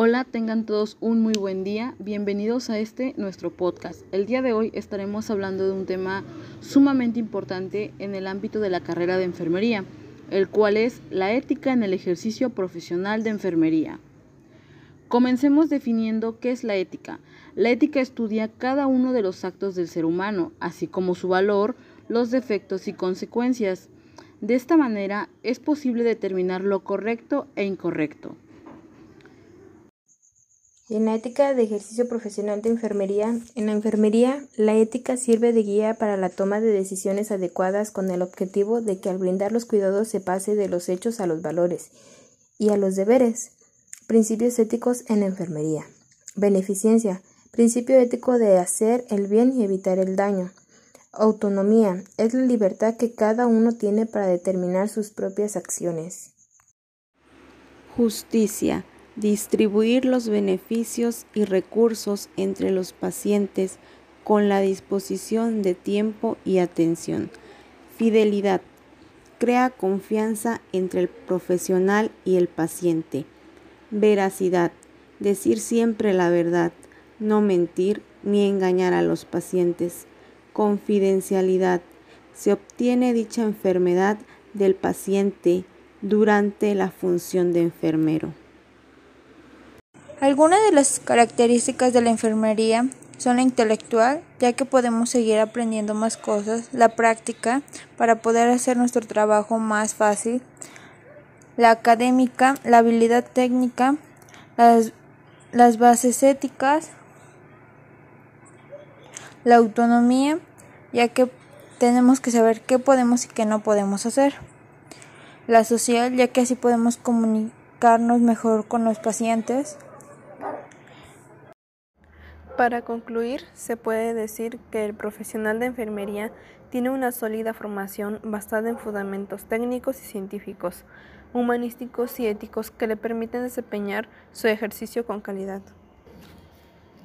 Hola, tengan todos un muy buen día. Bienvenidos a este nuestro podcast. El día de hoy estaremos hablando de un tema sumamente importante en el ámbito de la carrera de enfermería, el cual es la ética en el ejercicio profesional de enfermería. Comencemos definiendo qué es la ética. La ética estudia cada uno de los actos del ser humano, así como su valor, los defectos y consecuencias. De esta manera es posible determinar lo correcto e incorrecto. En la ética de ejercicio profesional de enfermería, en la enfermería, la ética sirve de guía para la toma de decisiones adecuadas con el objetivo de que al brindar los cuidados se pase de los hechos a los valores y a los deberes. Principios éticos en la enfermería. Beneficencia. Principio ético de hacer el bien y evitar el daño. Autonomía. Es la libertad que cada uno tiene para determinar sus propias acciones. Justicia distribuir los beneficios y recursos entre los pacientes con la disposición de tiempo y atención. Fidelidad. Crea confianza entre el profesional y el paciente. Veracidad. Decir siempre la verdad, no mentir ni engañar a los pacientes. Confidencialidad. Se obtiene dicha enfermedad del paciente durante la función de enfermero. Algunas de las características de la enfermería son la intelectual, ya que podemos seguir aprendiendo más cosas, la práctica, para poder hacer nuestro trabajo más fácil, la académica, la habilidad técnica, las, las bases éticas, la autonomía, ya que tenemos que saber qué podemos y qué no podemos hacer, la social, ya que así podemos comunicarnos mejor con los pacientes, para concluir, se puede decir que el profesional de enfermería tiene una sólida formación basada en fundamentos técnicos y científicos, humanísticos y éticos que le permiten desempeñar su ejercicio con calidad.